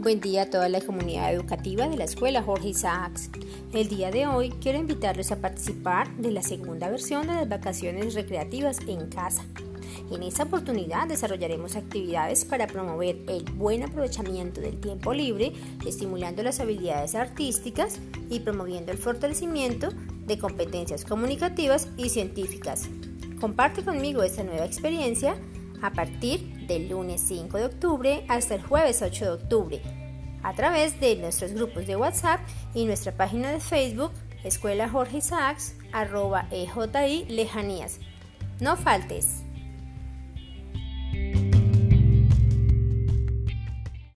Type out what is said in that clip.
Buen día a toda la comunidad educativa de la Escuela Jorge Isaacs. El día de hoy quiero invitarlos a participar de la segunda versión de las vacaciones recreativas en casa. En esta oportunidad desarrollaremos actividades para promover el buen aprovechamiento del tiempo libre, estimulando las habilidades artísticas y promoviendo el fortalecimiento de competencias comunicativas y científicas. Comparte conmigo esta nueva experiencia a partir del lunes 5 de octubre hasta el jueves 8 de octubre a través de nuestros grupos de WhatsApp y nuestra página de Facebook Escuela Jorge Isaacs arroba EJI Lejanías. No faltes.